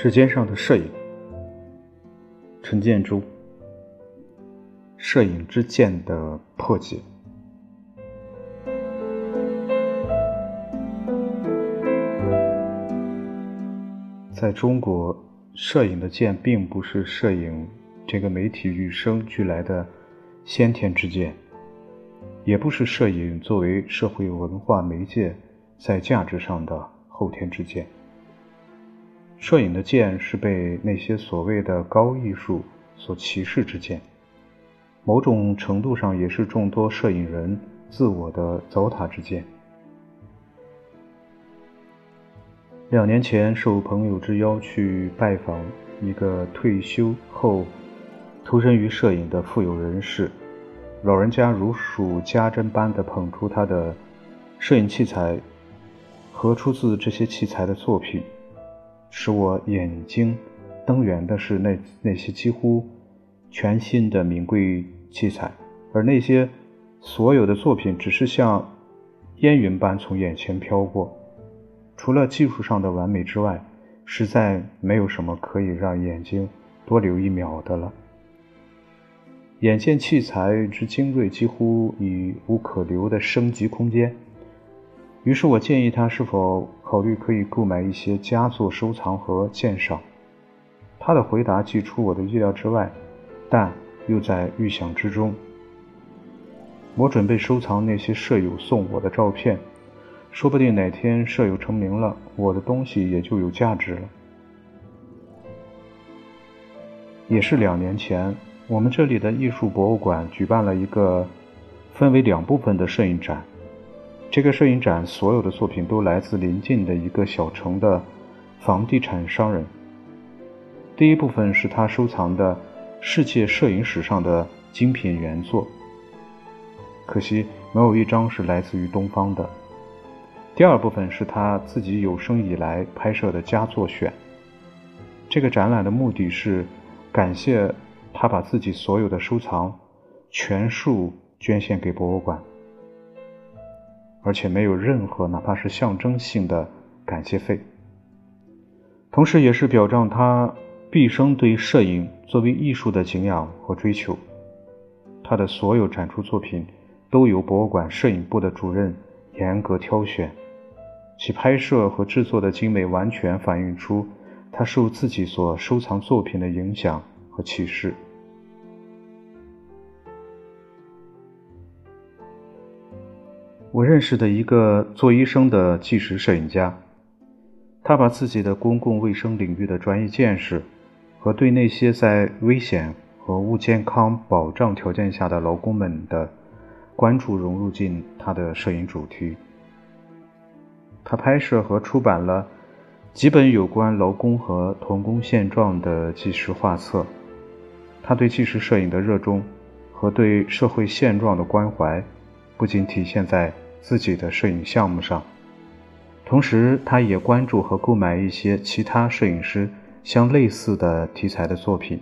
指尖上的摄影，陈建州。摄影之剑的破解。在中国，摄影的剑并不是摄影这个媒体与生俱来的先天之剑，也不是摄影作为社会文化媒介在价值上的后天之剑。摄影的剑是被那些所谓的高艺术所歧视之剑，某种程度上也是众多摄影人自我的糟蹋之剑。两年前，受朋友之邀去拜访一个退休后投身于摄影的富有人士，老人家如数家珍般地捧出他的摄影器材和出自这些器材的作品。使我眼睛瞪圆的是那那些几乎全新的名贵器材，而那些所有的作品只是像烟云般从眼前飘过。除了技术上的完美之外，实在没有什么可以让眼睛多留一秒的了。眼见器材之精锐几乎已无可留的升级空间。于是我建议他是否考虑可以购买一些佳作收藏和鉴赏。他的回答既出我的意料之外，但又在预想之中。我准备收藏那些舍友送我的照片，说不定哪天舍友成名了，我的东西也就有价值了。也是两年前，我们这里的艺术博物馆举办了一个分为两部分的摄影展。这个摄影展所有的作品都来自邻近的一个小城的房地产商人。第一部分是他收藏的世界摄影史上的精品原作，可惜没有一张是来自于东方的。第二部分是他自己有生以来拍摄的佳作选。这个展览的目的是感谢他把自己所有的收藏全数捐献给博物馆。而且没有任何哪怕是象征性的感谢费，同时也是表彰他毕生对摄影作为艺术的敬仰和追求。他的所有展出作品都由博物馆摄影部的主任严格挑选，其拍摄和制作的精美完全反映出他受自己所收藏作品的影响和启示。我认识的一个做医生的纪实摄影家，他把自己的公共卫生领域的专业见识和对那些在危险和无健康保障条件下的劳工们的关注融入进他的摄影主题。他拍摄和出版了几本有关劳工和童工现状的纪实画册。他对纪实摄影的热衷和对社会现状的关怀。不仅体现在自己的摄影项目上，同时他也关注和购买一些其他摄影师相类似的题材的作品。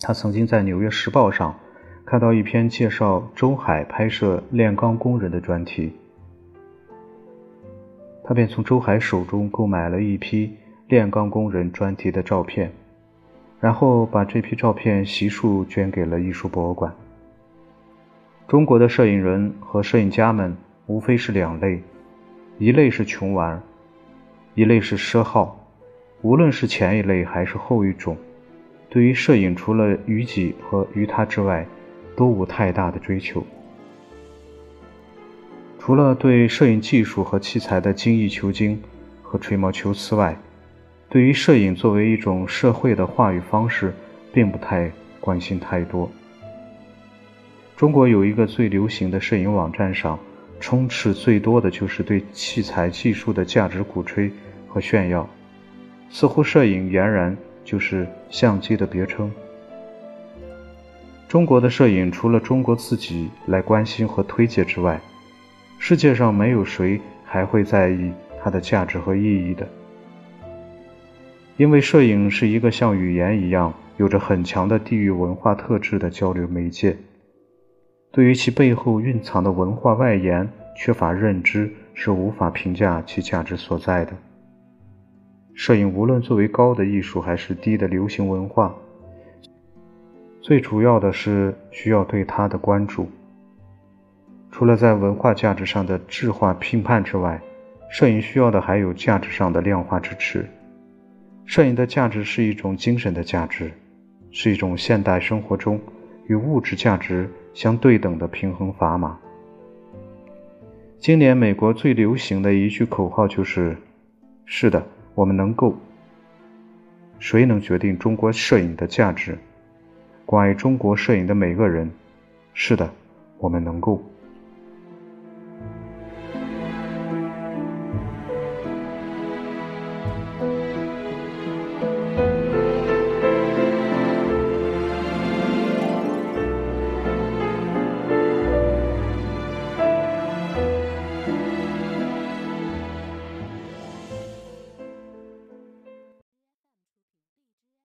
他曾经在《纽约时报》上看到一篇介绍周海拍摄炼钢工人的专题，他便从周海手中购买了一批炼钢工人专题的照片，然后把这批照片悉数捐给了艺术博物馆。中国的摄影人和摄影家们无非是两类，一类是穷玩，一类是奢耗。无论是前一类还是后一种，对于摄影除了于己和于他之外，都无太大的追求。除了对摄影技术和器材的精益求精和吹毛求疵外，对于摄影作为一种社会的话语方式，并不太关心太多。中国有一个最流行的摄影网站上，充斥最多的就是对器材技术的价值鼓吹和炫耀，似乎摄影俨然就是相机的别称。中国的摄影除了中国自己来关心和推介之外，世界上没有谁还会在意它的价值和意义的，因为摄影是一个像语言一样有着很强的地域文化特质的交流媒介。对于其背后蕴藏的文化外延缺乏认知，是无法评价其价值所在的。摄影无论作为高的艺术还是低的流行文化，最主要的是需要对它的关注。除了在文化价值上的质化评判之外，摄影需要的还有价值上的量化支持。摄影的价值是一种精神的价值，是一种现代生活中与物质价值相对等的平衡砝码。今年美国最流行的一句口号就是：“是的，我们能够。”谁能决定中国摄影的价值？关爱中国摄影的每个人。是的，我们能够。